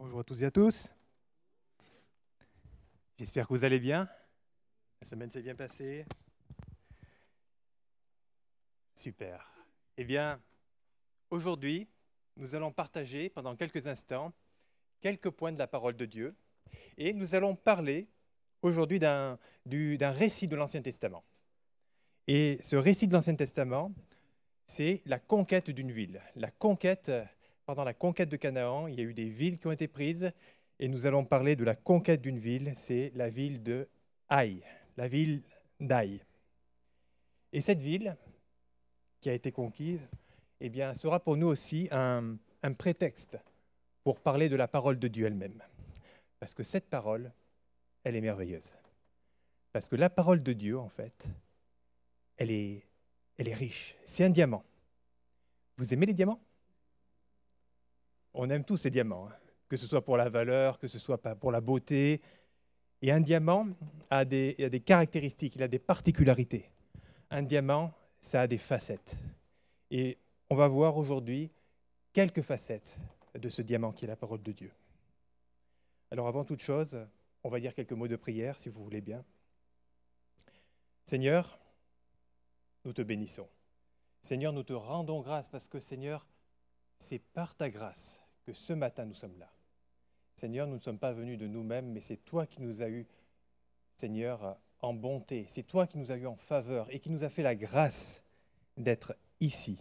Bonjour à tous et à tous. J'espère que vous allez bien. La semaine s'est bien passée. Super. Eh bien, aujourd'hui, nous allons partager pendant quelques instants quelques points de la parole de Dieu et nous allons parler aujourd'hui d'un récit de l'Ancien Testament. Et ce récit de l'Ancien Testament, c'est la conquête d'une ville, la conquête pendant la conquête de Canaan, il y a eu des villes qui ont été prises, et nous allons parler de la conquête d'une ville, c'est la ville de Haï, la ville d'Aï. Et cette ville, qui a été conquise, eh bien, sera pour nous aussi un, un prétexte pour parler de la parole de Dieu elle-même. Parce que cette parole, elle est merveilleuse. Parce que la parole de Dieu, en fait, elle est, elle est riche. C'est un diamant. Vous aimez les diamants? On aime tous ces diamants, hein. que ce soit pour la valeur, que ce soit pour la beauté. Et un diamant a des, a des caractéristiques, il a des particularités. Un diamant, ça a des facettes. Et on va voir aujourd'hui quelques facettes de ce diamant qui est la parole de Dieu. Alors avant toute chose, on va dire quelques mots de prière, si vous voulez bien. Seigneur, nous te bénissons. Seigneur, nous te rendons grâce parce que Seigneur, c'est par ta grâce que ce matin nous sommes là. Seigneur, nous ne sommes pas venus de nous-mêmes, mais c'est toi qui nous as eu, Seigneur, en bonté. C'est toi qui nous as eu en faveur et qui nous a fait la grâce d'être ici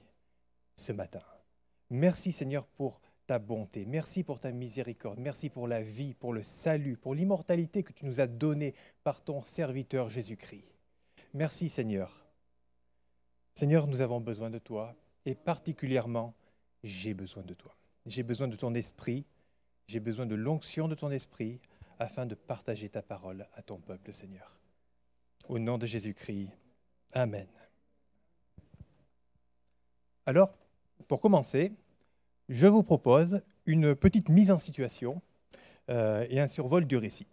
ce matin. Merci Seigneur pour ta bonté. Merci pour ta miséricorde. Merci pour la vie, pour le salut, pour l'immortalité que tu nous as donnée par ton serviteur Jésus-Christ. Merci Seigneur. Seigneur, nous avons besoin de toi et particulièrement j'ai besoin de toi. J'ai besoin de ton esprit, j'ai besoin de l'onction de ton esprit afin de partager ta parole à ton peuple, Seigneur. Au nom de Jésus-Christ, Amen. Alors, pour commencer, je vous propose une petite mise en situation euh, et un survol du récit,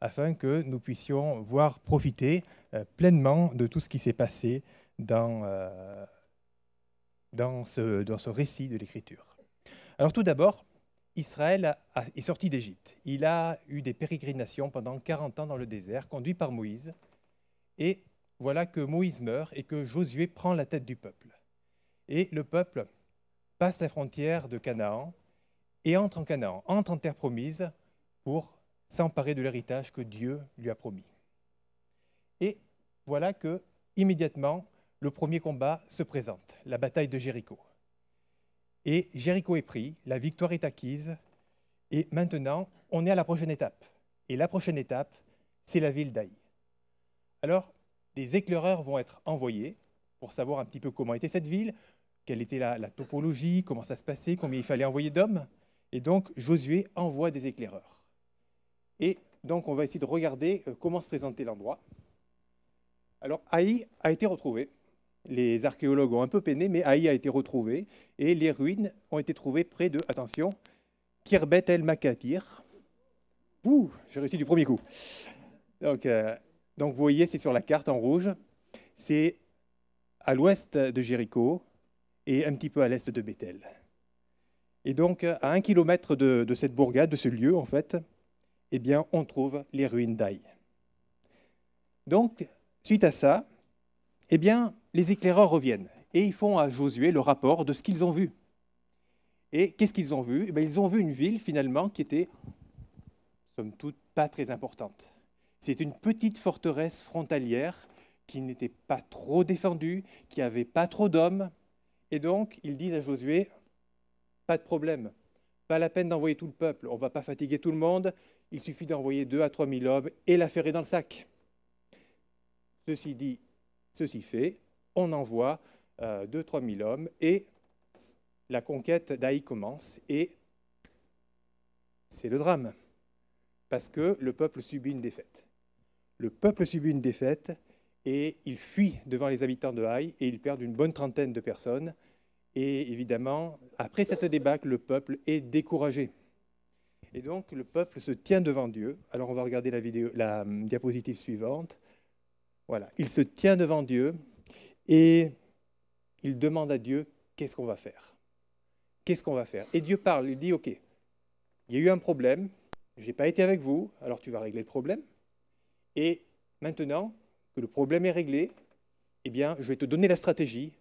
afin que nous puissions voir profiter euh, pleinement de tout ce qui s'est passé dans, euh, dans ce, récit de l'Écriture. Alors tout d'abord, Israël est sorti d'Égypte. Il a eu des pérégrinations pendant 40 ans dans le désert, conduit par Moïse. Et voilà que Moïse meurt et que Josué prend la tête du peuple. Et le peuple passe la frontière de Canaan et entre en Canaan, entre en terre promise pour s'emparer de l'héritage que Dieu lui a promis. Et voilà que immédiatement le premier combat se présente, la bataille de Jéricho. Et Jéricho est pris, la victoire est acquise, et maintenant, on est à la prochaine étape. Et la prochaine étape, c'est la ville d'Aï. Alors, des éclaireurs vont être envoyés pour savoir un petit peu comment était cette ville, quelle était la, la topologie, comment ça se passait, combien il fallait envoyer d'hommes. Et donc, Josué envoie des éclaireurs. Et donc, on va essayer de regarder euh, comment se présentait l'endroit. Alors, Haï a été retrouvé les archéologues ont un peu peiné, mais Haï a été retrouvé et les ruines ont été trouvées près de, attention, Kirbet el Makatir. Ouh, j'ai réussi du premier coup. Donc, euh, donc vous voyez, c'est sur la carte en rouge. C'est à l'ouest de Jéricho et un petit peu à l'est de Bethel. Et donc, à un kilomètre de, de, cette bourgade, de ce lieu, en fait, eh bien, on trouve les ruines d'Aï. Donc, suite à ça, eh bien, les éclaireurs reviennent et ils font à Josué le rapport de ce qu'ils ont vu. Et qu'est-ce qu'ils ont vu? Eh Ils ont vu une ville finalement qui était, somme toute, pas très importante. C'est une petite forteresse frontalière qui n'était pas trop défendue, qui n'avait pas trop d'hommes. Et donc, ils disent à Josué, pas de problème, pas la peine d'envoyer tout le peuple, on ne va pas fatiguer tout le monde, il suffit d'envoyer deux à trois mille hommes et l'affaire est dans le sac. Ceci dit, ceci fait, on envoie 2-3 000 hommes et la conquête d'Aï commence et c'est le drame parce que le peuple subit une défaite. Le peuple subit une défaite et il fuit devant les habitants de Haï et il perd une bonne trentaine de personnes. Et évidemment, après cette débâcle, le peuple est découragé. Et donc le peuple se tient devant Dieu. Alors on va regarder la hum, diapositive suivante. Voilà, il se tient devant Dieu et il demande à Dieu qu'est-ce qu'on va faire? Qu'est-ce qu'on va faire? Et Dieu parle, il dit OK, il y a eu un problème, je n'ai pas été avec vous, alors tu vas régler le problème. Et maintenant que le problème est réglé, eh bien, je vais te donner la stratégie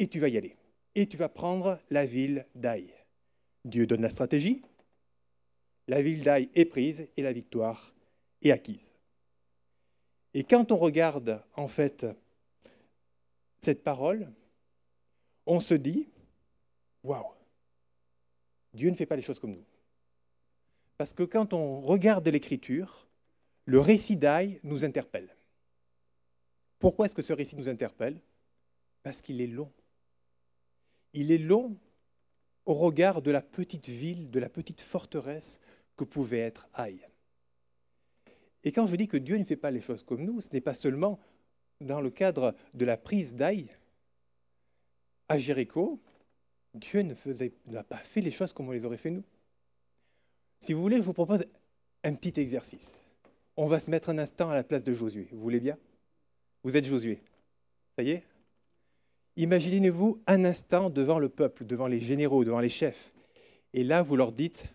et tu vas y aller. Et tu vas prendre la ville d'Aï. Dieu donne la stratégie, la ville d'Aï est prise et la victoire est acquise. Et quand on regarde en fait cette parole, on se dit, waouh, Dieu ne fait pas les choses comme nous. Parce que quand on regarde l'Écriture, le récit d'Aï nous interpelle. Pourquoi est-ce que ce récit nous interpelle? Parce qu'il est long. Il est long au regard de la petite ville, de la petite forteresse que pouvait être Aïe. Et quand je dis que Dieu ne fait pas les choses comme nous, ce n'est pas seulement dans le cadre de la prise d'Aïe. À Jéricho, Dieu ne n'a pas fait les choses comme on les aurait fait nous. Si vous voulez, je vous propose un petit exercice. On va se mettre un instant à la place de Josué. Vous voulez bien? Vous êtes Josué. Ça y est? Imaginez-vous un instant devant le peuple, devant les généraux, devant les chefs. Et là, vous leur dites,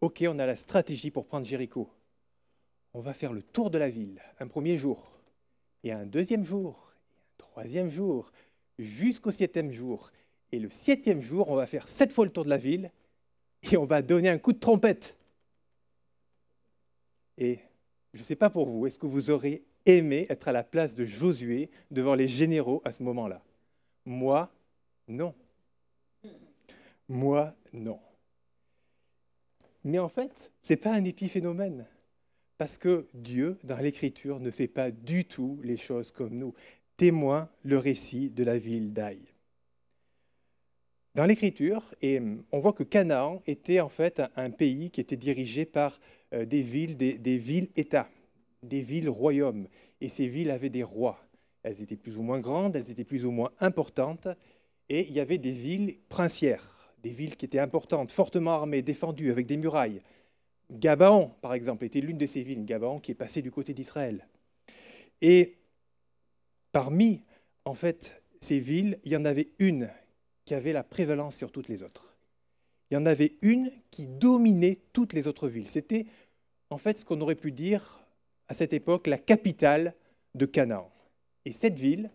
OK, on a la stratégie pour prendre Jéricho. On va faire le tour de la ville un premier jour, et un deuxième jour, et un troisième jour, jusqu'au septième jour. Et le septième jour, on va faire sept fois le tour de la ville, et on va donner un coup de trompette. Et je ne sais pas pour vous, est-ce que vous aurez aimé être à la place de Josué devant les généraux à ce moment-là? Moi, non. Moi, non. Mais en fait, ce n'est pas un épiphénomène. Parce que Dieu, dans l'Écriture, ne fait pas du tout les choses comme nous. Témoin le récit de la ville d'Aï. Dans l'Écriture, et on voit que Canaan était en fait un pays qui était dirigé par euh, des villes, des, des villes-États, des villes-royaumes. Et ces villes avaient des rois. Elles étaient plus ou moins grandes, elles étaient plus ou moins importantes. Et il y avait des villes princières, des villes qui étaient importantes, fortement armées, défendues, avec des murailles. Gabaon, par exemple, était l'une de ces villes, Gabaon qui est passée du côté d'Israël. Et parmi, en fait, ces villes, il y en avait une qui avait la prévalence sur toutes les autres. Il y en avait une qui dominait toutes les autres villes. C'était, en fait, ce qu'on aurait pu dire à cette époque la capitale de Canaan. Et cette ville,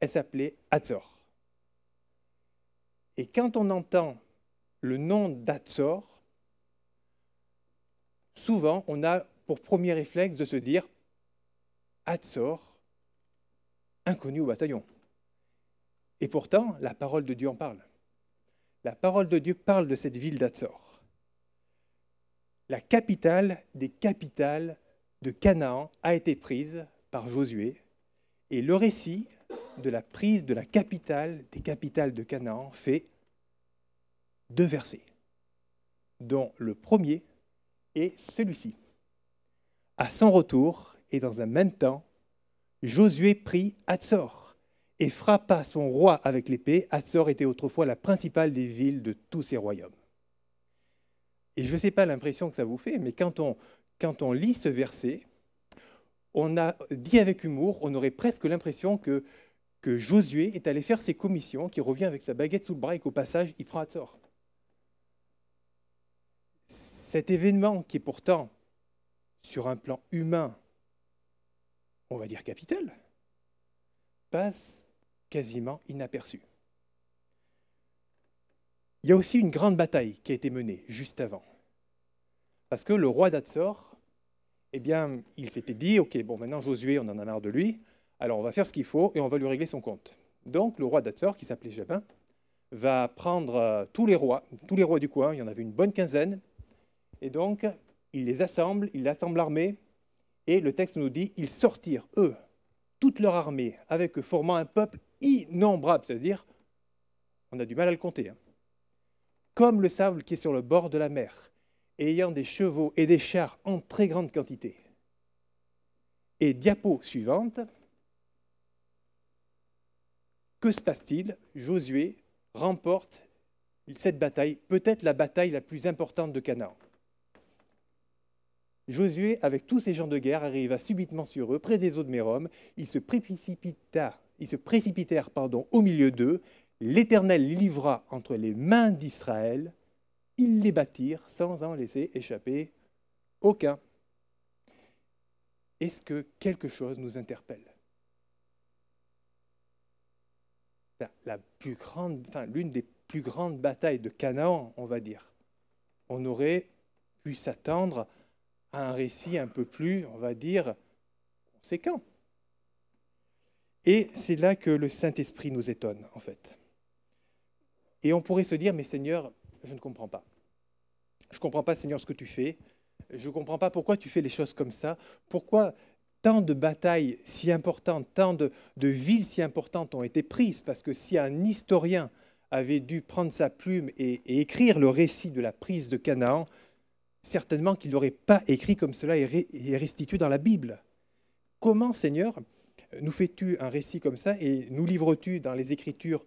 elle s'appelait Hatzor. Et quand on entend le nom d'Hatzor, souvent on a pour premier réflexe de se dire Hatzor, inconnu au bataillon. Et pourtant, la parole de Dieu en parle. La parole de Dieu parle de cette ville d'Hatzor. La capitale des capitales de Canaan a été prise par Josué. Et le récit de la prise de la capitale des capitales de Canaan fait deux versets, dont le premier est celui-ci. À son retour, et dans un même temps, Josué prit Hatzor et frappa son roi avec l'épée. Hatzor était autrefois la principale des villes de tous ces royaumes. Et je ne sais pas l'impression que ça vous fait, mais quand on, quand on lit ce verset, on a dit avec humour, on aurait presque l'impression que, Josué est allé faire ses commissions, qu'il revient avec sa baguette sous le bras et qu'au passage, il prend Hatzor. Cet événement qui est pourtant, sur un plan humain, on va dire capital, passe quasiment inaperçu. Il y a aussi une grande bataille qui a été menée juste avant. Parce que le roi d'Atsor, eh bien, il s'était dit, OK, bon, maintenant Josué, on en a marre de lui, alors on va faire ce qu'il faut et on va lui régler son compte. Donc le roi d'Atsor, qui s'appelait Jabin, va prendre euh, tous les rois, tous les rois du coin, il y en avait une bonne quinzaine, et donc, il les assemble, il assemble l'armée, et le texte nous dit, ils sortirent, eux, toute leur armée, avec eux, formant un peuple innombrable, c'est-à-dire, on a du mal à le compter, hein. comme le sable qui est sur le bord de la mer, ayant des chevaux et des chars en très grande quantité. Et diapo suivante, que se passe-t-il? Josué remporte cette bataille, peut-être la bataille la plus importante de Canaan. Josué, avec tous ces gens de guerre, arriva subitement sur eux, près des eaux de Mérom. Ils se, précipitèrent au milieu d'eux. L'Éternel les livra entre les mains d'Israël Ils les bâtirent sans en laisser échapper aucun. Est-ce que quelque chose nous interpelle? La, plus grande, enfin, l'une des plus grandes batailles de Canaan, on va dire. On aurait pu s'attendre à un récit un peu plus, on va dire, conséquent. Et c'est là que le Saint-Esprit nous étonne, en fait. Et on pourrait se dire, mais Seigneur, je ne comprends pas. Je ne comprends pas, Seigneur, ce que tu fais. Je ne comprends pas pourquoi tu fais les choses comme ça. Pourquoi tant de batailles si importantes, tant de, villes si importantes ont été prises, parce que si un historien avait dû prendre sa plume et, écrire le récit de la prise de Canaan, certainement qu'il n'aurait pas écrit comme cela et restitué dans la Bible. Comment, Seigneur, nous fais-tu un récit comme ça et nous livres-tu dans les Écritures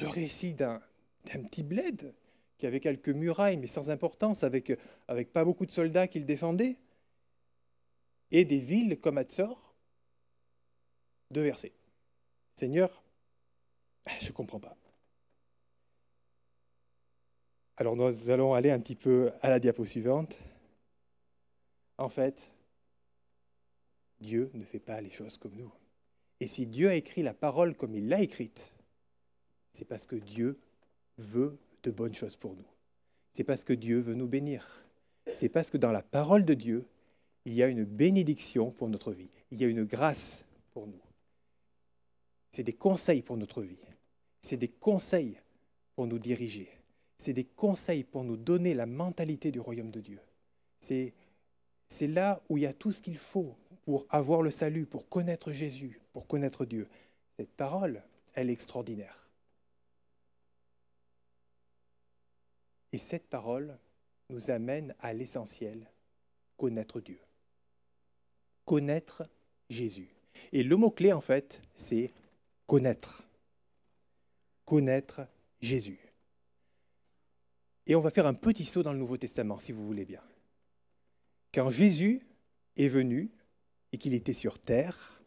le récit d'un petit bled qui avait quelques murailles mais sans importance, avec, pas beaucoup de soldats qui le défendaient et des villes comme Hatzor, deux versets. Seigneur, je ne comprends pas. Alors nous allons aller un petit peu à la diapo suivante. En fait, Dieu ne fait pas les choses comme nous. Et si Dieu a écrit la parole comme il l'a écrite, c'est parce que Dieu veut de bonnes choses pour nous. C'est parce que Dieu veut nous bénir. C'est parce que dans la parole de Dieu, il y a une bénédiction pour notre vie. Il y a une grâce pour nous. C'est des conseils pour notre vie. C'est des conseils pour nous diriger. C'est des conseils pour nous donner la mentalité du royaume de Dieu. C'est, là où il y a tout ce qu'il faut pour avoir le salut, pour connaître Jésus, pour connaître Dieu. Cette parole, elle est extraordinaire. Et cette parole nous amène à l'essentiel, connaître Dieu connaître Jésus. Et le mot-clé, en fait, c'est connaître. Connaître Jésus. Et on va faire un petit saut dans le Nouveau Testament, si vous voulez bien. Quand Jésus est venu et qu'il était sur terre,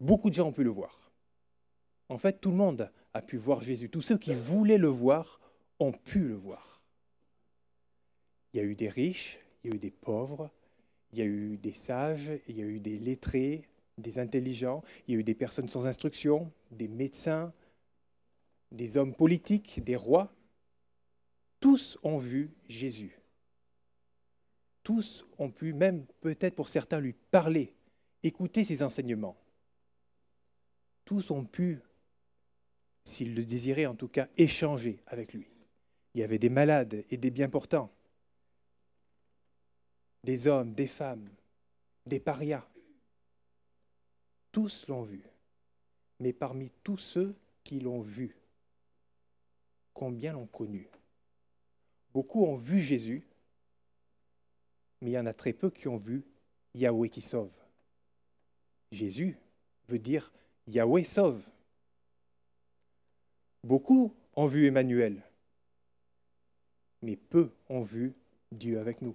beaucoup de gens ont pu le voir. En fait, tout le monde a pu voir Jésus. Tous ceux qui voulaient le voir ont pu le voir. Il y a eu des riches, il y a eu des pauvres, il y a eu des sages, il y a eu des lettrés, des intelligents, il y a eu des personnes sans instruction, des médecins, des hommes politiques, des rois. Tous ont vu Jésus. Tous ont pu, même peut-être pour certains, lui parler, écouter ses enseignements. Tous ont pu, s'ils le désiraient en tout cas, échanger avec lui. Il y avait des malades et des bien portants des hommes, des femmes, des parias. Tous l'ont vu. Mais parmi tous ceux qui l'ont vu, combien l'ont connu? Beaucoup ont vu Jésus, mais il y en a très peu qui ont vu Yahweh qui sauve. Jésus veut dire Yahweh sauve. Beaucoup ont vu Emmanuel, mais peu ont vu Dieu avec nous.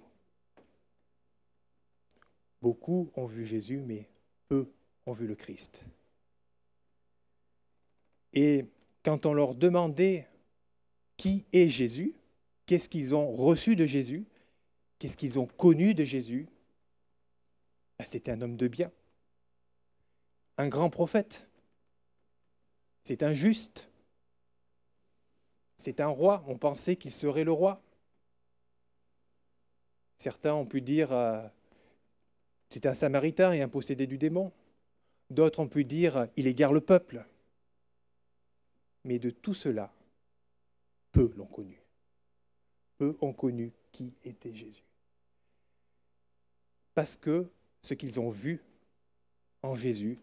Beaucoup ont vu Jésus, mais peu ont vu le Christ. Et quand on leur demandait qui est Jésus, qu'est-ce qu'ils ont reçu de Jésus, qu'est-ce qu'ils ont connu de Jésus, ben, c'était un homme de bien, un grand prophète, c'est un juste, c'est un roi, on pensait qu'il serait le roi. Certains ont pu dire euh, c'est un samaritain et un possédé du démon. D'autres ont pu dire il égare le peuple. Mais de tout cela, peu l'ont connu. Peu ont connu qui était Jésus. Parce que ce qu'ils ont vu en Jésus,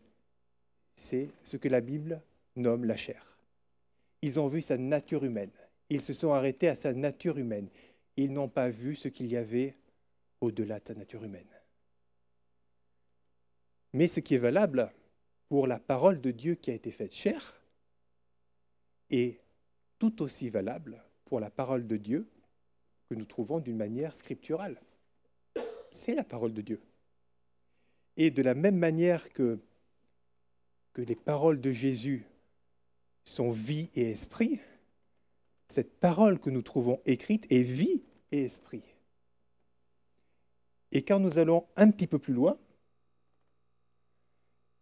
c'est ce que la Bible nomme la chair. Ils ont vu sa nature humaine. Ils se sont arrêtés à sa nature humaine. Ils n'ont pas vu ce qu'il y avait au-delà de sa nature humaine. Mais ce qui est valable pour la parole de Dieu qui a été faite chair est tout aussi valable pour la parole de Dieu que nous trouvons d'une manière scripturale. C'est la parole de Dieu. Et de la même manière que, les paroles de Jésus sont vie et esprit, cette parole que nous trouvons écrite est vie et esprit. Et quand nous allons un petit peu plus loin,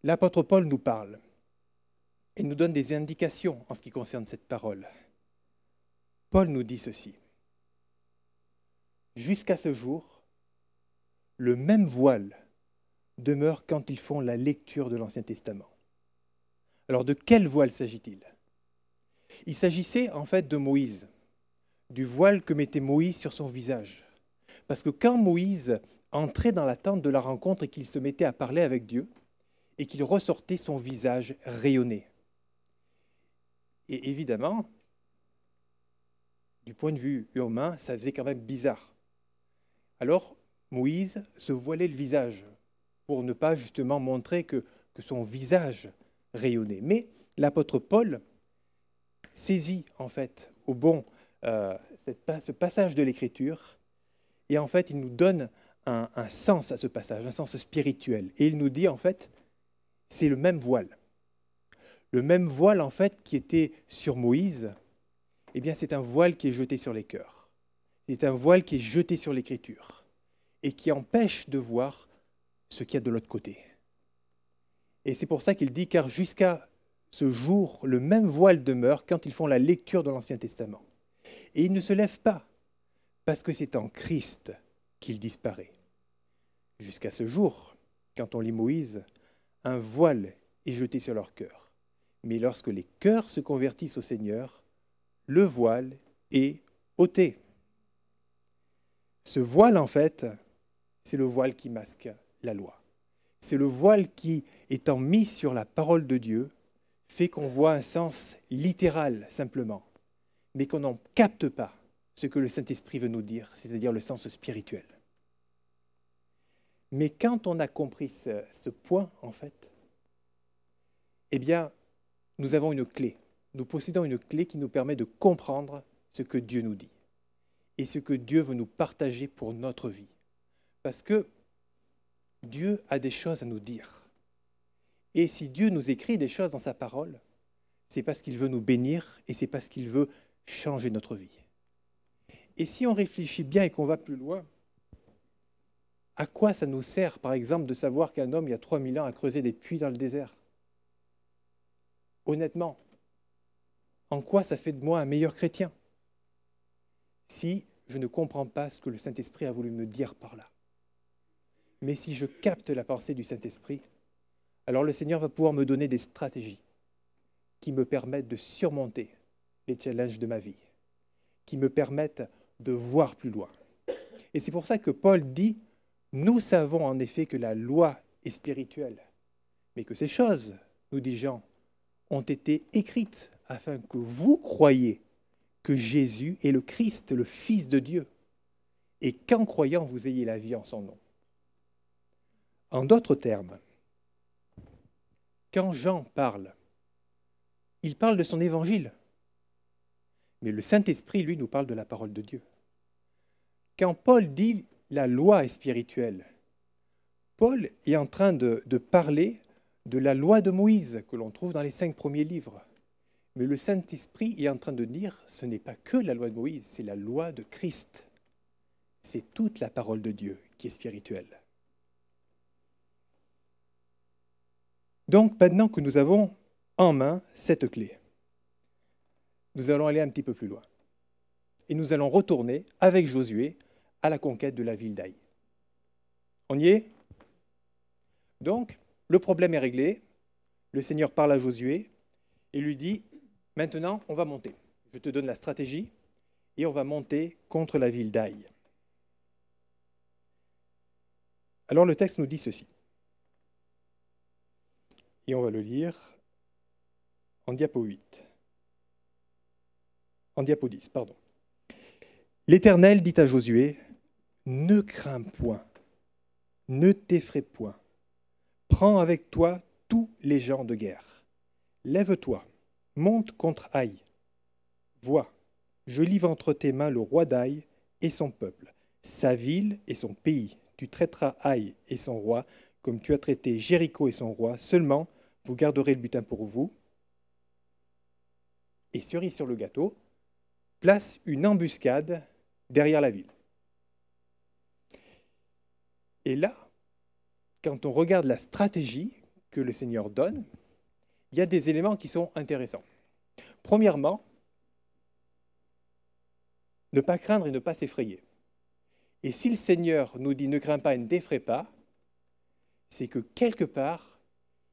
l'apôtre Paul nous parle et nous donne des indications en ce qui concerne cette parole. Paul nous dit ceci. Jusqu'à ce jour, le même voile demeure quand ils font la lecture de l'Ancien Testament. Alors de quel voile s'agit-il? Il s'agissait en fait de Moïse, du voile que mettait Moïse sur son visage. Parce que quand Moïse entrait dans la tente de la rencontre et qu'il se mettait à parler avec Dieu, et qu'il ressortait son visage rayonné. Et évidemment, du point de vue humain, ça faisait quand même bizarre. Alors, Moïse se voilait le visage pour ne pas justement montrer que, son visage rayonnait. Mais l'apôtre Paul saisit en fait au bon euh, ce passage de l'Écriture et en fait il nous donne un, un sens à ce passage, un sens spirituel. Et il nous dit en fait, c'est le même voile. Le même voile en fait qui était sur Moïse, eh bien c'est un voile qui est jeté sur les cœurs. C'est un voile qui est jeté sur l'Écriture et qui empêche de voir ce qu'il y a de l'autre côté. Et c'est pour ça qu'il dit, car jusqu'à ce jour, le même voile demeure quand ils font la lecture de l'Ancien Testament. Et il ne se lève pas, parce que c'est en Christ qu'il disparaît. Jusqu'à ce jour, quand on lit Moïse, un voile est jeté sur leur cœur. Mais lorsque les cœurs se convertissent au Seigneur, le voile est ôté. Ce voile, en fait, c'est le voile qui masque la loi. C'est le voile qui, étant mis sur la parole de Dieu, fait qu'on voit un sens littéral simplement, mais qu'on n'en capte pas ce que le Saint-Esprit veut nous dire, c'est-à-dire le sens spirituel. Mais quand on a compris ce, point, en fait, eh bien, nous avons une clé. Nous possédons une clé qui nous permet de comprendre ce que Dieu nous dit et ce que Dieu veut nous partager pour notre vie. Parce que Dieu a des choses à nous dire. Et si Dieu nous écrit des choses dans sa parole, c'est parce qu'il veut nous bénir et c'est parce qu'il veut changer notre vie. Et si on réfléchit bien et qu'on va plus loin, à quoi ça nous sert, par exemple, de savoir qu'un homme, il y a 3000 ans, a creusé des puits dans le désert? Honnêtement, en quoi ça fait de moi un meilleur chrétien? Si je ne comprends pas ce que le Saint-Esprit a voulu me dire par là. Mais si je capte la pensée du Saint-Esprit, alors le Seigneur va pouvoir me donner des stratégies qui me permettent de surmonter les challenges de ma vie, qui me permettent de voir plus loin. Et c'est pour ça que Paul dit, nous savons en effet que la loi est spirituelle, mais que ces choses, nous dit Jean, ont été écrites afin que vous croyiez que Jésus est le Christ, le Fils de Dieu, et qu'en croyant vous ayez la vie en son nom. En d'autres termes, quand Jean parle, il parle de son évangile, mais le Saint-Esprit, lui, nous parle de la parole de Dieu. Quand Paul dit la loi est spirituelle, Paul est en train de, de parler de la loi de Moïse que l'on trouve dans les cinq premiers livres. Mais le Saint-Esprit est en train de dire, ce n'est pas que la loi de Moïse, c'est la loi de Christ. C'est toute la parole de Dieu qui est spirituelle. Donc maintenant que nous avons en main cette clé, nous allons aller un petit peu plus loin. Et nous allons retourner avec Josué à la conquête de la ville d'Aï. On y est? Donc, le problème est réglé. Le Seigneur parle à Josué et lui dit, maintenant, on va monter. Je te donne la stratégie et on va monter contre la ville d'Aï. Alors le texte nous dit ceci. Et on va le lire en diapo 8. En diapo 10, pardon. L'Éternel dit à Josué, Ne crains point, ne t'effraie point. Prends avec toi tous les gens de guerre. Lève-toi, monte contre Haï. Vois, je livre entre tes mains le roi d'Aï et son peuple, sa ville et son pays. Tu traiteras Haï et son roi comme tu as traité Jéricho et son roi. Seulement, vous garderez le butin pour vous. Et cerise sur le gâteau, place une embuscade derrière la ville. Et là, quand on regarde la stratégie que le Seigneur donne, il y a des éléments qui sont intéressants. Premièrement, ne pas craindre et ne pas s'effrayer. Et si le Seigneur nous dit ne crains pas et ne t'effraie pas, c'est que quelque part,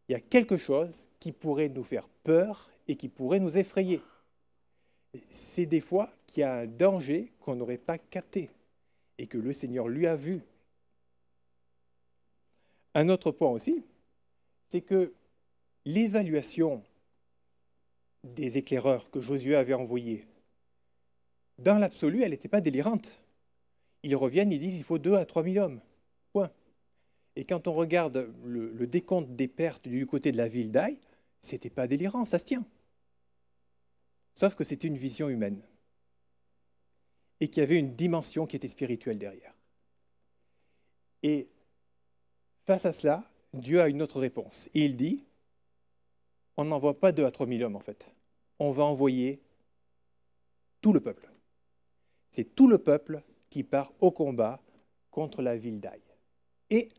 il y a quelque chose qui pourrait nous faire peur et qui pourrait nous effrayer. C'est des fois qu'il y a un danger qu'on n'aurait pas capté et que le Seigneur lui a vu. Un autre point aussi, c'est que l'évaluation des éclaireurs que Josué avait envoyés, dans l'absolu, elle n'était pas délirante. Ils reviennent, ils disent il faut 2 à 3 000 hommes. Point. Et quand on regarde le, décompte des pertes du côté de la ville d'Aï, c'était pas délirant, ça se tient. Sauf que c'était une vision humaine. Et qu'il y avait une dimension qui était spirituelle derrière. Et face à cela, Dieu a une autre réponse. Et il dit, on n'envoie pas 2 à 3 000 hommes en fait. On va envoyer tout le peuple. C'est tout le peuple qui part au combat contre la ville d'Aï. Et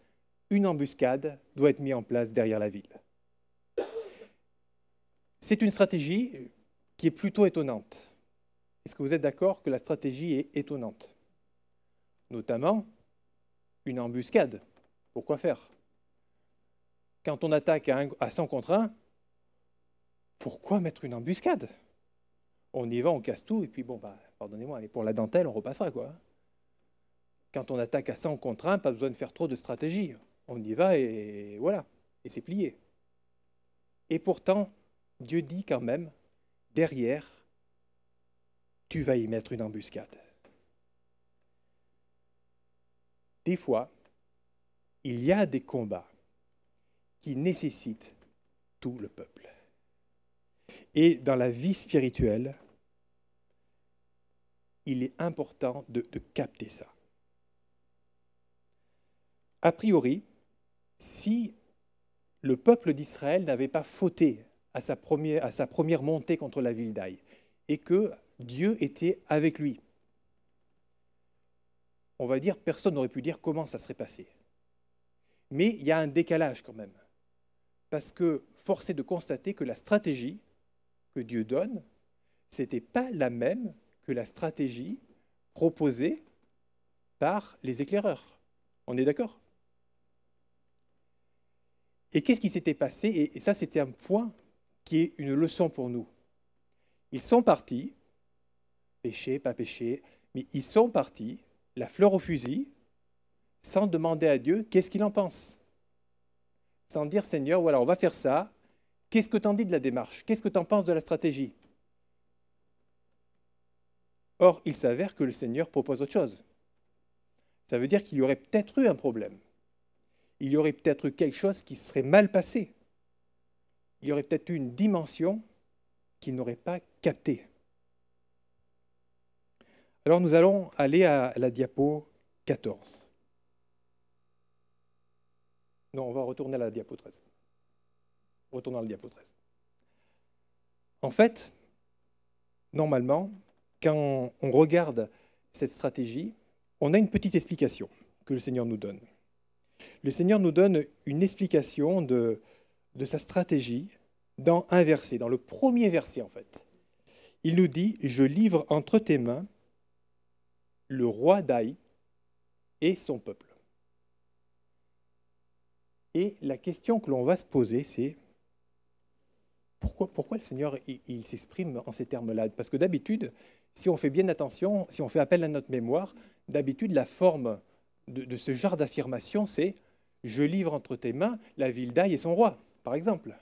une embuscade doit être mise en place derrière la ville. C'est une stratégie qui est plutôt étonnante. Est-ce que vous êtes d'accord que la stratégie est étonnante? Notamment une embuscade. Pourquoi faire? Quand on attaque à 100 contre 1, pourquoi mettre une embuscade? On y va, on casse tout, et puis bon, bah, pardonnez-moi, mais pour la dentelle, on repassera quoi. Quand on attaque à 100 contre 1, pas besoin de faire trop de stratégie. On y va et voilà, et c'est plié. Et pourtant, Dieu dit quand même, derrière, tu vas y mettre une embuscade. Des fois, il y a des combats qui nécessitent tout le peuple. Et dans la vie spirituelle, il est important de, capter ça. A priori, si le peuple d'Israël n'avait pas fauté à sa, première, à sa première montée contre la ville d'Aï et que Dieu était avec lui, on va dire, personne n'aurait pu dire comment ça serait passé. Mais il y a un décalage quand même. Parce que force est de constater que la stratégie que Dieu donne, ce n'était pas la même que la stratégie proposée par les éclaireurs. On est d'accord? Et qu'est-ce qui s'était passé? Et ça, c'était un point qui est une leçon pour nous. Ils sont partis, péché, pas péché, mais ils sont partis, la fleur au fusil, sans demander à Dieu qu'est-ce qu'il en pense. Sans dire Seigneur, voilà, on va faire ça. Qu'est-ce que tu en dis de la démarche? Qu'est-ce que tu en penses de la stratégie? Or, il s'avère que le Seigneur propose autre chose. Ça veut dire qu'il y aurait peut-être eu un problème il y aurait peut-être eu quelque chose qui serait mal passé. Il y aurait peut-être eu une dimension qu'il n'aurait pas captée. Alors nous allons aller à la diapo 14. Non, on va retourner à la diapo 13. Retournons la diapo 13. En fait, normalement, quand on regarde cette stratégie, on a une petite explication que le Seigneur nous donne le Seigneur nous donne une explication de, sa stratégie dans un verset, dans le premier verset en fait. Il nous dit, je livre entre tes mains le roi d'Aï et son peuple. Et la question que l'on va se poser, c'est pourquoi, le Seigneur s'exprime en ces termes-là? Parce que d'habitude, si on fait bien attention, si on fait appel à notre mémoire, d'habitude la forme de, de ce genre d'affirmation, c'est je livre entre tes mains la ville d'Aï et son roi, par exemple.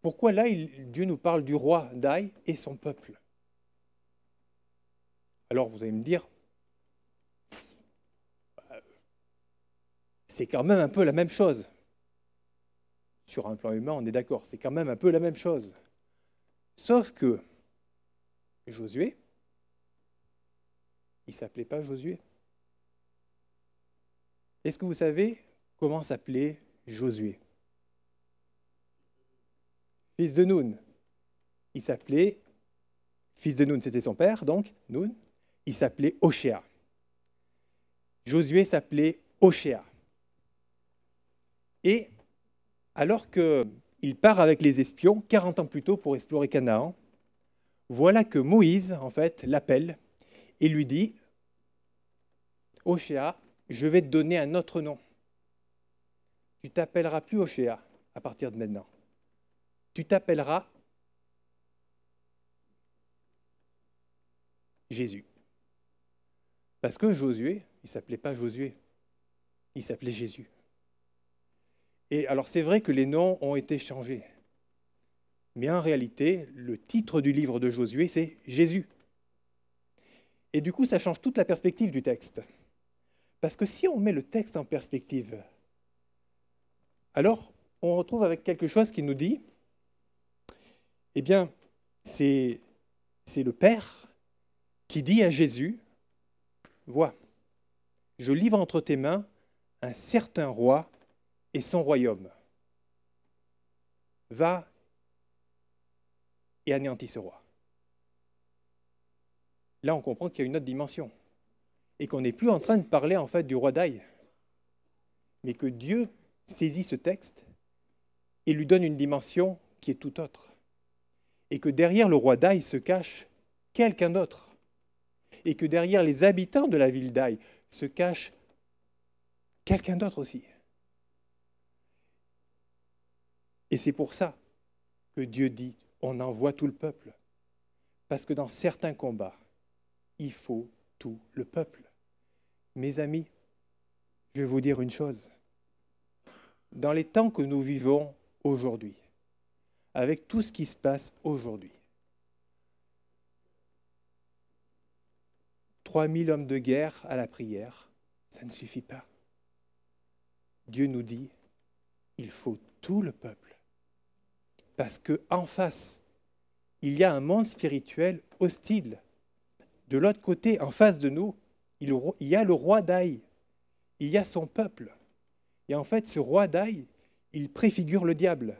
Pourquoi là, Dieu nous parle du roi d'Aï et son peuple? Alors vous allez me dire, c'est quand même un peu la même chose. Sur un plan humain, on est d'accord, c'est quand même un peu la même chose. Sauf que Josué, il ne s'appelait pas Josué. Est-ce que vous savez comment s'appelait Josué? Fils de Noun. Il s'appelait fils de Nun, c'était son père, donc Nun, il s'appelait Oshéa. Josué s'appelait Oshéa. Et alors qu'il part avec les espions 40 ans plus tôt pour explorer Canaan, voilà que Moïse, en fait, l'appelle et lui dit Oshéa, je vais te donner un autre nom. Tu t'appelleras plus Oshéa à partir de maintenant. Tu t'appelleras Jésus. Parce que Josué, il ne s'appelait pas Josué, il s'appelait Jésus. Et alors c'est vrai que les noms ont été changés. Mais en réalité, le titre du livre de Josué, c'est Jésus. Et du coup, ça change toute la perspective du texte. Parce que si on met le texte en perspective, alors on retrouve avec quelque chose qui nous dit, eh bien, c'est le Père qui dit à Jésus, vois, je livre entre tes mains un certain roi et son royaume. Va et anéantis ce roi. Là, on comprend qu'il y a une autre dimension et qu'on n'est plus en train de parler en fait du roi d'Aï, mais que Dieu saisit ce texte et lui donne une dimension qui est tout autre. Et que derrière le roi d'Aï se cache quelqu'un d'autre. Et que derrière les habitants de la ville d'Aï se cache quelqu'un d'autre aussi. Et c'est pour ça que Dieu dit, on envoie tout le peuple. Parce que dans certains combats, il faut tout le peuple. Mes amis, je vais vous dire une chose. Dans les temps que nous vivons aujourd'hui, avec tout ce qui se passe aujourd'hui, 3000 hommes de guerre à la prière, ça ne suffit pas. Dieu nous dit, il faut tout le peuple. Parce qu'en face, il y a un monde spirituel hostile. De l'autre côté, en face de nous, il y a le roi d'Aï. Il y a son peuple. Et en fait, ce roi d'Aï, il préfigure le diable.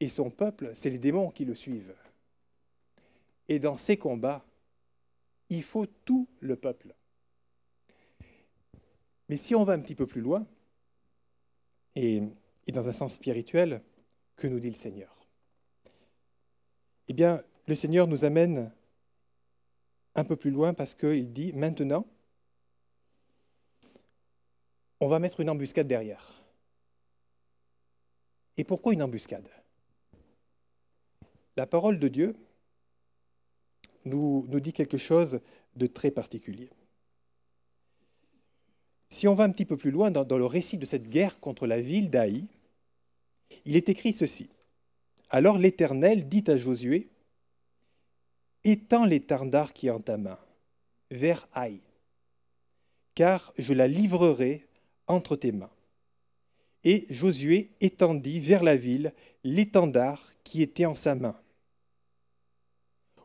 Et son peuple, c'est les démons qui le suivent. Et dans ces combats, il faut tout le peuple. Mais si on va un petit peu plus loin, et, et dans un sens spirituel, que nous dit le Seigneur? Eh bien, le Seigneur nous amène un peu plus loin parce qu'il dit, maintenant, on va mettre une embuscade derrière. Et pourquoi une embuscade? La parole de Dieu nous, dit quelque chose de très particulier. Si on va un petit peu plus loin dans, dans le récit de cette guerre contre la ville d'Aï, il est écrit ceci. Alors l'Éternel dit à Josué, Étends l'étendard qui est en ta main, vers Haï, car je la livrerai entre tes mains. Et Josué étendit vers la ville l'étendard qui était en sa main.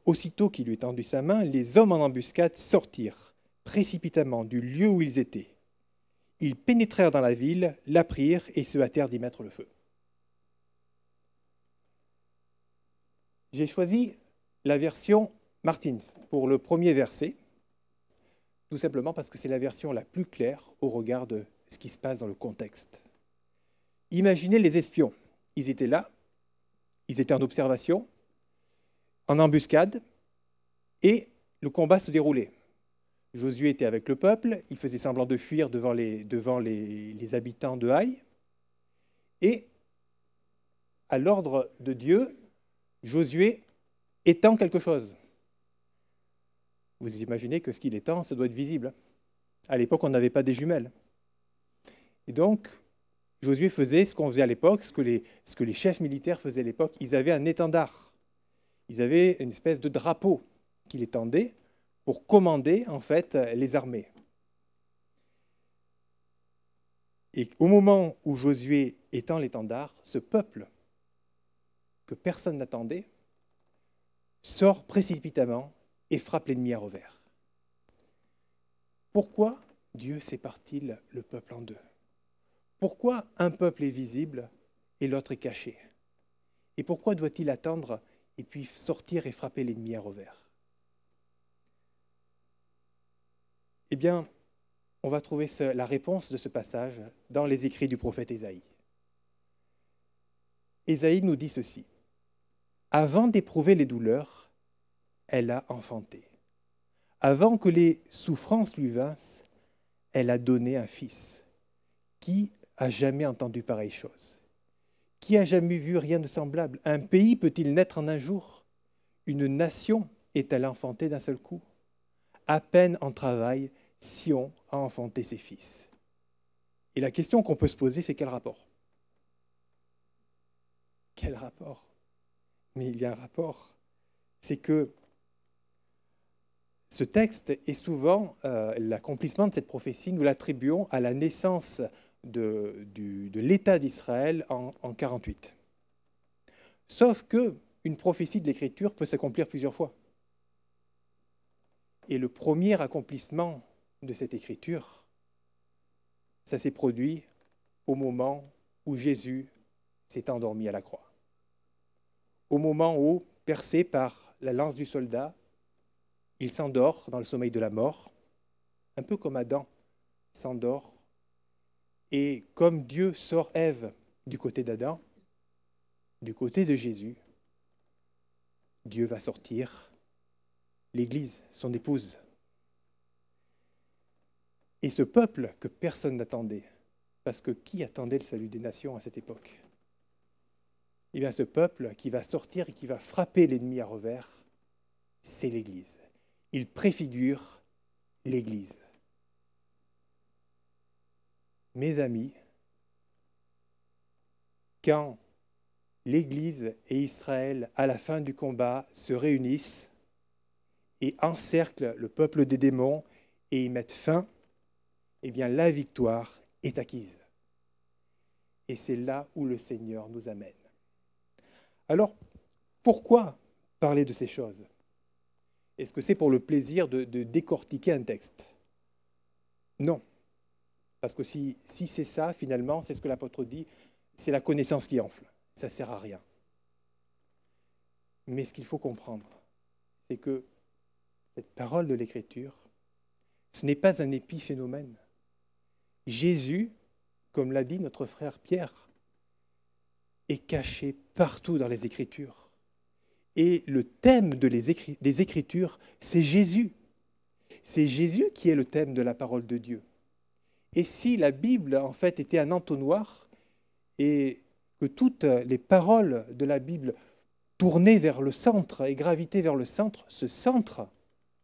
Aussitôt qu'il eut tendu sa main, les hommes en embuscade sortirent précipitamment du lieu où ils étaient. Ils pénétrèrent dans la ville, la prirent et se hâtèrent d'y mettre le feu. J'ai choisi la version Martins pour le premier verset, tout simplement parce que c'est la version la plus claire au regard de ce qui se passe dans le contexte. Imaginez les espions. Ils étaient là, ils étaient en observation, en embuscade, et le combat se déroulait. Josué était avec le peuple, il faisait semblant de fuir devant les, devant les, habitants de Haï, et à l'ordre de Dieu, Josué étend quelque chose. Vous imaginez que ce qu'il étend, ça doit être visible. À l'époque, on n'avait pas des jumelles. Et donc, Josué faisait ce qu'on faisait à l'époque, ce, que les, chefs militaires faisaient à l'époque. Ils avaient un étendard. Ils avaient une espèce de drapeau qu'il étendait pour commander en fait les armées. Et au moment où Josué étend l'étendard, ce peuple que personne n'attendait sort précipitamment et frappe l'ennemi à revers. Pourquoi Dieu sépare-t-il le peuple en deux? Pourquoi un peuple est visible et l'autre est caché? Et pourquoi doit-il attendre et puis sortir et frapper l'ennemi à revers? Eh bien, on va trouver la réponse de ce passage dans les écrits du prophète Ésaïe. Ésaïe nous dit ceci. Avant d'éprouver les douleurs, elle a enfanté. Avant que les souffrances lui vinssent, elle a donné un fils. Qui a jamais entendu pareille chose? Qui a jamais vu rien de semblable? Un pays peut-il naître en un jour? Une nation est-elle enfantée d'un seul coup? À peine en travail, Sion a enfanté ses fils. Et la question qu'on peut se poser, c'est quel rapport? Quel rapport? Mais il y a un rapport. C'est que ce texte est souvent, euh, l'accomplissement de cette prophétie, nous l'attribuons à la naissance de, l'État d'Israël en, en 48. Sauf que une prophétie de l'Écriture peut s'accomplir plusieurs fois. Et le premier accomplissement de cette Écriture, ça s'est produit au moment où Jésus s'est endormi à la croix. Au moment où, percé par la lance du soldat, il s'endort dans le sommeil de la mort, un peu comme Adam s'endort. Et comme Dieu sort Ève du côté d'Adam, du côté de Jésus, Dieu va sortir l'Église, son épouse. Et ce peuple que personne n'attendait, parce que qui attendait le salut des nations à cette époque? Eh bien ce peuple qui va sortir et qui va frapper l'ennemi à revers, c'est l'Église il préfigure l'Église. Mes amis, quand l'Église et Israël, à la fin du combat, se réunissent et encerclent le peuple des démons et y mettent fin, eh bien la victoire est acquise. Et c'est là où le Seigneur nous amène. Alors, pourquoi parler de ces choses? Est-ce que c'est pour le plaisir de, décortiquer un texte? Non. Parce que si, si c'est ça, finalement, c'est ce que l'apôtre dit, c'est la connaissance qui enfle. Ça ne sert à rien. Mais ce qu'il faut comprendre, c'est que cette parole de l'Écriture, ce n'est pas un épiphénomène. Jésus, comme l'a dit notre frère Pierre, est caché partout dans les Écritures. Et le thème des Écritures, c'est Jésus. C'est Jésus qui est le thème de la parole de Dieu. Et si la Bible, en fait, était un entonnoir et que toutes les paroles de la Bible tournaient vers le centre et gravitaient vers le centre, ce centre,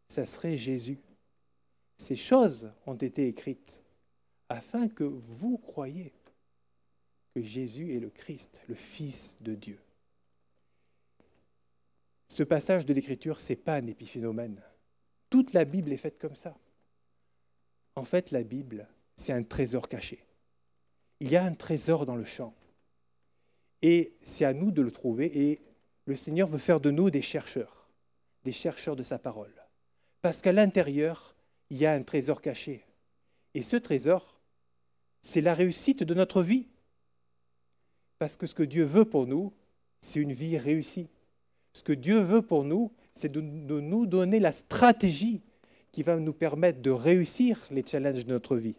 ça serait Jésus. Ces choses ont été écrites afin que vous croyiez que Jésus est le Christ, le Fils de Dieu. Ce passage de l'Écriture, ce n'est pas un épiphénomène. Toute la Bible est faite comme ça. En fait, la Bible, c'est un trésor caché. Il y a un trésor dans le champ. Et c'est à nous de le trouver. Et le Seigneur veut faire de nous des chercheurs, des chercheurs de sa parole. Parce qu'à l'intérieur, il y a un trésor caché. Et ce trésor, c'est la réussite de notre vie. Parce que ce que Dieu veut pour nous, c'est une vie réussie. Ce que Dieu veut pour nous, c'est de, nous donner la stratégie qui va nous permettre de réussir les challenges de notre vie.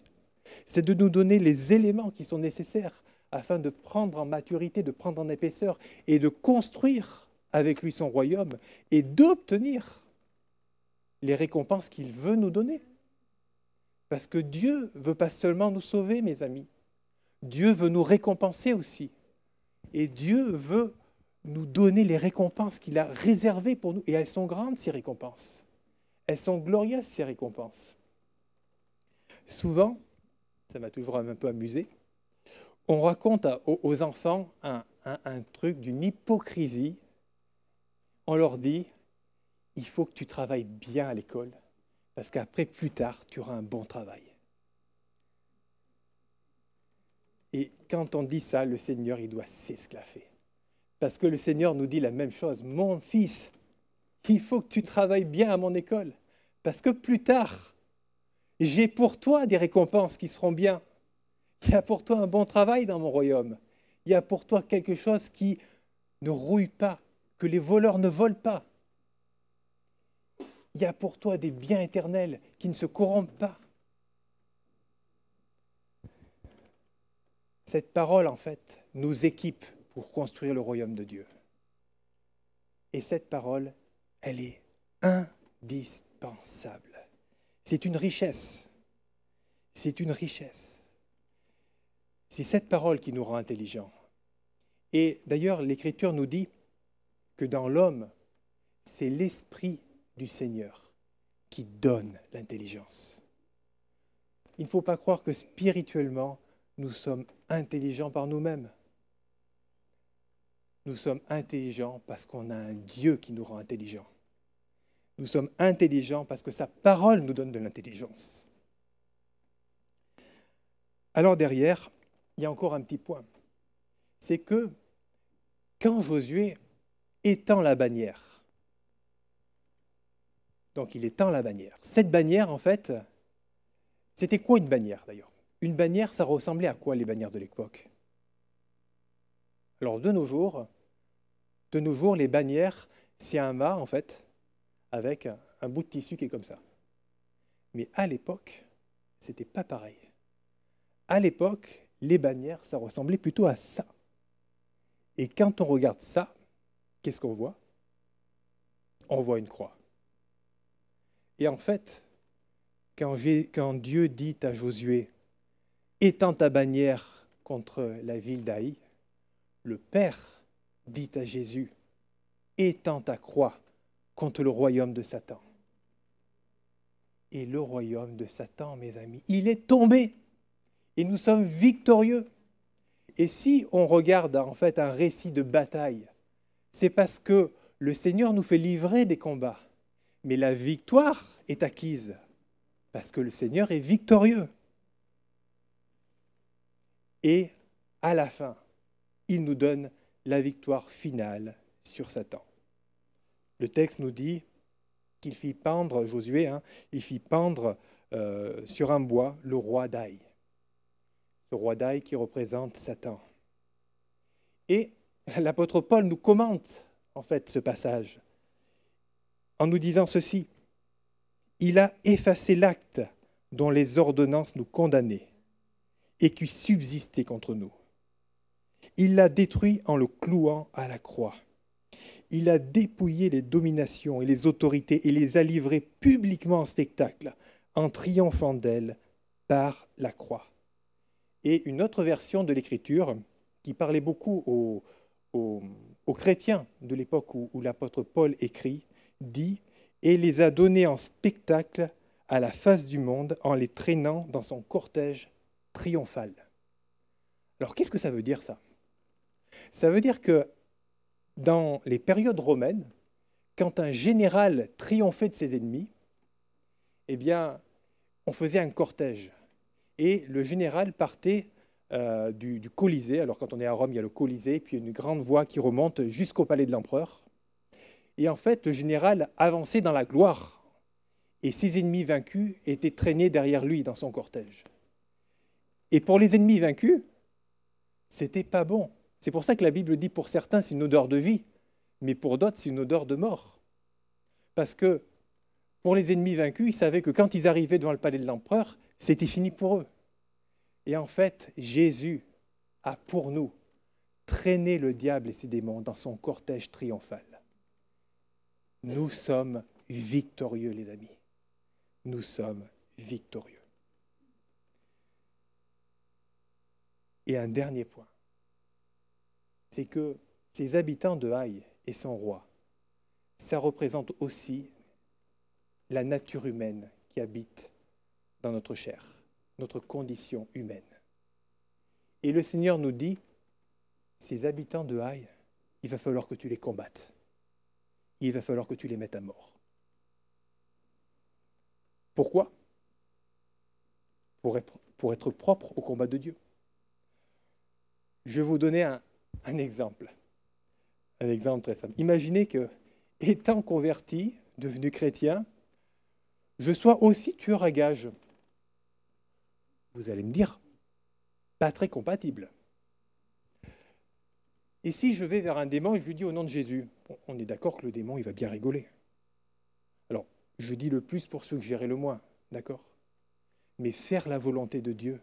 C'est de nous donner les éléments qui sont nécessaires afin de prendre en maturité, de prendre en épaisseur et de construire avec lui son royaume et d'obtenir les récompenses qu'il veut nous donner. Parce que Dieu veut pas seulement nous sauver, mes amis. Dieu veut nous récompenser aussi. Et Dieu veut nous donner les récompenses qu'il a réservées pour nous. Et elles sont grandes, ces récompenses. Elles sont glorieuses, ces récompenses. Souvent, ça m'a toujours un peu amusé, on raconte aux enfants un, truc d'une hypocrisie. On leur dit, il faut que tu travailles bien à l'école, parce qu'après, plus tard, tu auras un bon travail. Et quand on dit ça, le Seigneur, il doit s'esclaffer. Parce que le Seigneur nous dit la même chose. Mon fils, il faut que tu travailles bien à mon école. Parce que plus tard, j'ai pour toi des récompenses qui seront bien. Il y a pour toi un bon travail dans mon royaume. Il y a pour toi quelque chose qui ne rouille pas, que les voleurs ne volent pas. Il y a pour toi des biens éternels qui ne se corrompent pas. Cette parole, en fait, nous équipe pour construire le royaume de Dieu. Et cette parole, elle est indispensable. C'est une richesse. C'est une richesse. C'est cette parole qui nous rend intelligents. Et d'ailleurs, l'Écriture nous dit que dans l'homme, c'est l'Esprit du Seigneur qui donne l'intelligence. Il ne faut pas croire que spirituellement, nous sommes intelligents par nous-mêmes. Nous sommes intelligents parce qu'on a un Dieu qui nous rend intelligents. Nous sommes intelligents parce que sa parole nous donne de l'intelligence. Alors derrière, il y a encore un petit point. C'est que quand Josué étend la bannière, donc il étend la bannière, cette bannière, en fait, c'était quoi une bannière d'ailleurs? Une bannière, ça ressemblait à quoi les bannières de l'époque? Alors de nos jours, de nos jours, les bannières, c'est un mât en fait, avec un bout de tissu qui est comme ça. Mais à l'époque, c'était pas pareil. À l'époque, les bannières, ça ressemblait plutôt à ça. Et quand on regarde ça, qu'est-ce qu'on voit? On voit une croix. Et en fait, quand, quand Dieu dit à Josué, étends ta bannière contre la ville d'Aï, le Père dit à Jésus, étends ta croix contre le royaume de Satan. Et le royaume de Satan, mes amis, il est tombé. Et nous sommes victorieux. Et si on regarde en fait un récit de bataille, c'est parce que le Seigneur nous fait livrer des combats. Mais la victoire est acquise parce que le Seigneur est victorieux. Et à la fin, il nous donne la victoire finale sur Satan. Le texte nous dit qu'il fit pendre, Josué, hein, il fit pendre euh, sur un bois le roi d'Aï. Ce roi d'Aï qui représente Satan. Et l'apôtre Paul nous commente en fait ce passage en nous disant ceci. Il a effacé l'acte dont les ordonnances nous condamnaient et qui subsistait contre nous. Il l'a détruit en le clouant à la croix. Il a dépouillé les dominations et les autorités et les a livrées publiquement en spectacle, en triomphant d'elles par la croix. Et une autre version de l'Écriture, qui parlait beaucoup aux, chrétiens de l'époque où, où l'apôtre Paul écrit, dit et les a donnés en spectacle à la face du monde en les traînant dans son cortège triomphal. Alors qu'est-ce que ça veut dire ça? Ça veut dire que dans les périodes romaines, quand un général triomphait de ses ennemis, eh bien, on faisait un cortège. Et le général partait euh, du, du, Colisée. Alors, quand on est à Rome, il y a le Colisée, puis une grande voie qui remonte jusqu'au palais de l'empereur. Et en fait, le général avançait dans la gloire. Et ses ennemis vaincus étaient traînés derrière lui dans son cortège. Et pour les ennemis vaincus, c'était pas bon. C'est pour ça que la Bible dit pour certains c'est une odeur de vie, mais pour d'autres c'est une odeur de mort. Parce que pour les ennemis vaincus, ils savaient que quand ils arrivaient devant le palais de l'empereur, c'était fini pour eux. Et en fait, Jésus a pour nous traîné le diable et ses démons dans son cortège triomphal. Nous sommes victorieux, les amis. Nous sommes victorieux. Et un dernier point c'est que ces habitants de Haï et son roi, ça représente aussi la nature humaine qui habite dans notre chair, notre condition humaine. Et le Seigneur nous dit, ces habitants de Haï, il va falloir que tu les combattes. Il va falloir que tu les mettes à mort. Pourquoi? Pour être, pour être propre au combat de Dieu. Je vais vous donner un, exemple. Un exemple très simple. Imaginez que, étant converti, devenu chrétien, je sois aussi tueur à gages. Vous allez me dire, pas très compatible. Et si je vais vers un démon et je lui dis au nom de Jésus, on est d'accord que le démon, il va bien rigoler. Alors, je dis le plus pour suggérer le moins, d'accord? Mais faire la volonté de Dieu,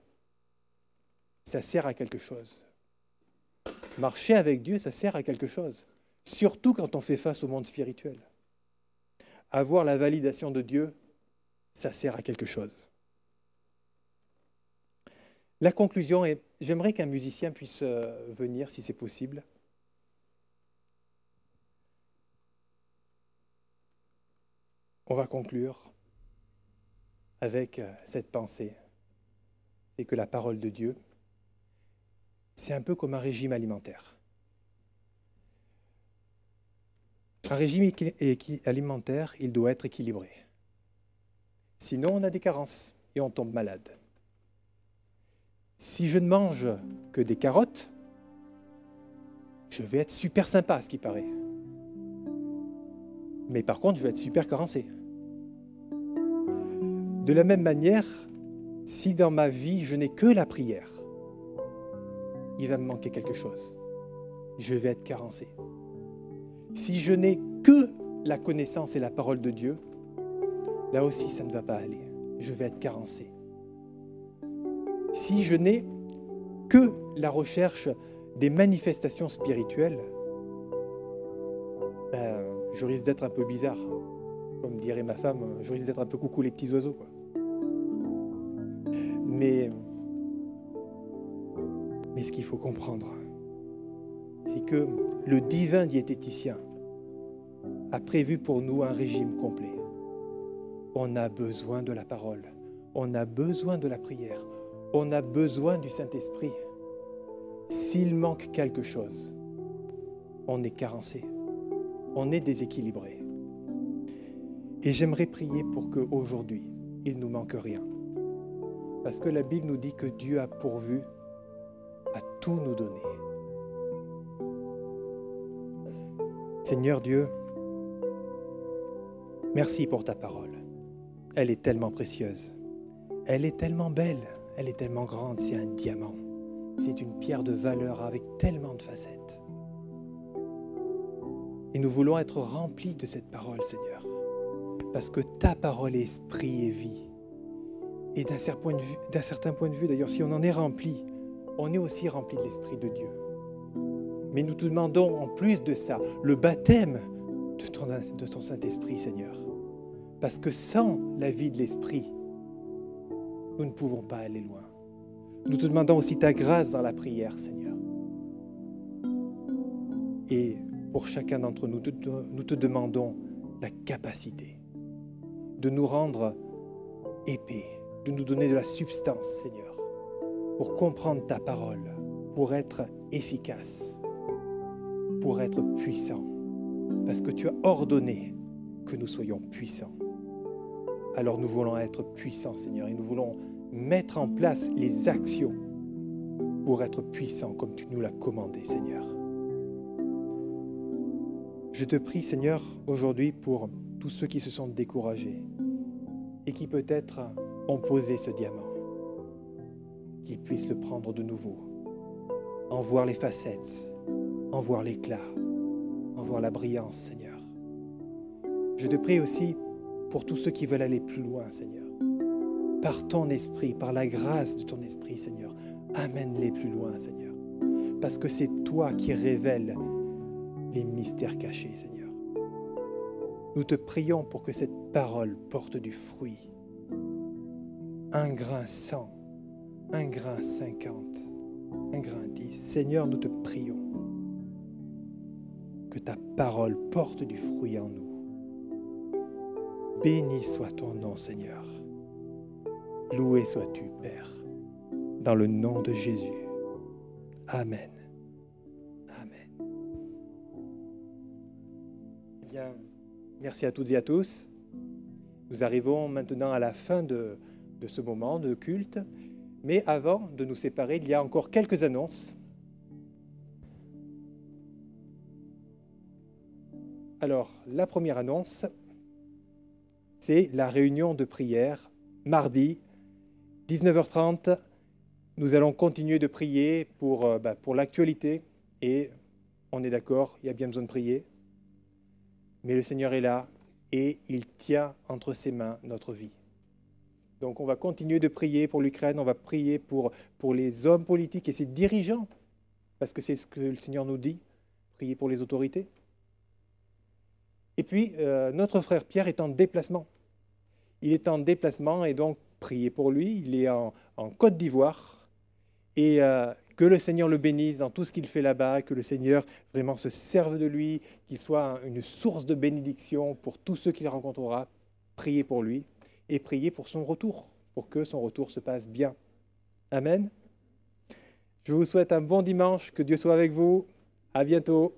ça sert à quelque chose. Marcher avec Dieu, ça sert à quelque chose. Surtout quand on fait face au monde spirituel. Avoir la validation de Dieu, ça sert à quelque chose. La conclusion est, j'aimerais qu'un musicien puisse euh, venir si c'est possible. On va conclure avec euh, cette pensée. C'est que la parole de Dieu, c'est un peu comme un régime alimentaire. Un régime alimentaire, il doit être équilibré. Sinon, on a des carences et on tombe malade. Si je ne mange que des carottes, je vais être super sympa, à ce qui paraît. Mais par contre, je vais être super carencé. De la même manière, si dans ma vie je n'ai que la prière, il va me manquer quelque chose. Je vais être carencé. Si je n'ai que la connaissance et la parole de Dieu, là aussi ça ne va pas aller. Je vais être carencé. Si je n'ai que la recherche des manifestations spirituelles, ben, je risque d'être un peu bizarre. Comme dirait ma femme, je risque d'être un peu coucou les petits oiseaux. Mais, faut comprendre, c'est que le divin diététicien a prévu pour nous un régime complet. On a besoin de la parole, on a besoin de la prière, on a besoin du Saint-Esprit. S'il manque quelque chose, on est carencé, on est déséquilibré. Et j'aimerais prier pour qu'aujourd'hui, il ne nous manque rien. Parce que la Bible nous dit que Dieu a pourvu à tout nous donner. Seigneur Dieu, merci pour ta parole. Elle est tellement précieuse. Elle est tellement belle. Elle est tellement grande. C'est un diamant. C'est une pierre de valeur avec tellement de facettes. Et nous voulons être remplis de cette parole, Seigneur. Parce que ta parole est esprit et vie. Et d'un certain point de vue, d'un certain point de vue d'ailleurs, si on en est rempli, on est aussi rempli de l'Esprit de Dieu. Mais nous te demandons en plus de ça le baptême de ton, Saint-Esprit, Seigneur. Parce que sans la vie de l'Esprit, nous ne pouvons pas aller loin. Nous te demandons aussi ta grâce dans la prière, Seigneur. Et pour chacun d'entre nous, nous te demandons la capacité de nous rendre épais, de nous donner de la substance, Seigneur, pour comprendre ta parole, pour être efficace, pour être puissant, parce que tu as ordonné que nous soyons puissants. Alors nous voulons être puissants, Seigneur, et nous voulons mettre en place les actions pour être puissants comme tu nous l'as commandé, Seigneur. Je te prie, Seigneur, aujourd'hui pour tous ceux qui se sont découragés et qui peut-être ont posé ce diamant, qu'ils puissent le prendre de nouveau, en voir les facettes, en voir l'éclat, en voir la brillance, Seigneur. Je te prie aussi pour tous ceux qui veulent aller plus loin, Seigneur. Par ton esprit, par la grâce de ton esprit, Seigneur, amène-les plus loin, Seigneur. Parce que c'est toi qui révèles les mystères cachés, Seigneur. Nous te prions pour que cette parole porte du fruit. Un grain cent, un grain cinquante, un grain dix. Seigneur, nous te prions que ta parole porte du fruit en nous. Béni soit ton nom, Seigneur. Loué sois-tu, Père, dans le nom de Jésus. Amen. Amen. Eh bien, merci à toutes et à tous. Nous arrivons maintenant à la fin de, de ce moment de culte. Mais avant de nous séparer, il y a encore quelques annonces. Alors, la première annonce, c'est la réunion de prière mardi 19h30. Nous allons continuer de prier pour, euh, bah, pour l'actualité et on est d'accord, il y a bien besoin de prier. Mais le Seigneur est là et il tient entre ses mains notre vie. Donc on va continuer de prier pour l'Ukraine, on va prier pour, pour les hommes politiques et ses dirigeants, parce que c'est ce que le Seigneur nous dit, prier pour les autorités. Et puis, euh, notre frère Pierre est en déplacement. Il est en déplacement et donc priez pour lui. Il est en, Côte d'Ivoire. Et euh, que le Seigneur le bénisse dans tout ce qu'il fait là-bas, que le Seigneur vraiment se serve de lui, qu'il soit une source de bénédiction pour tous ceux qu'il rencontrera. Priez pour lui et priez pour son retour, pour que son retour se passe bien. Amen. Je vous souhaite un bon dimanche, que Dieu soit avec vous. À bientôt.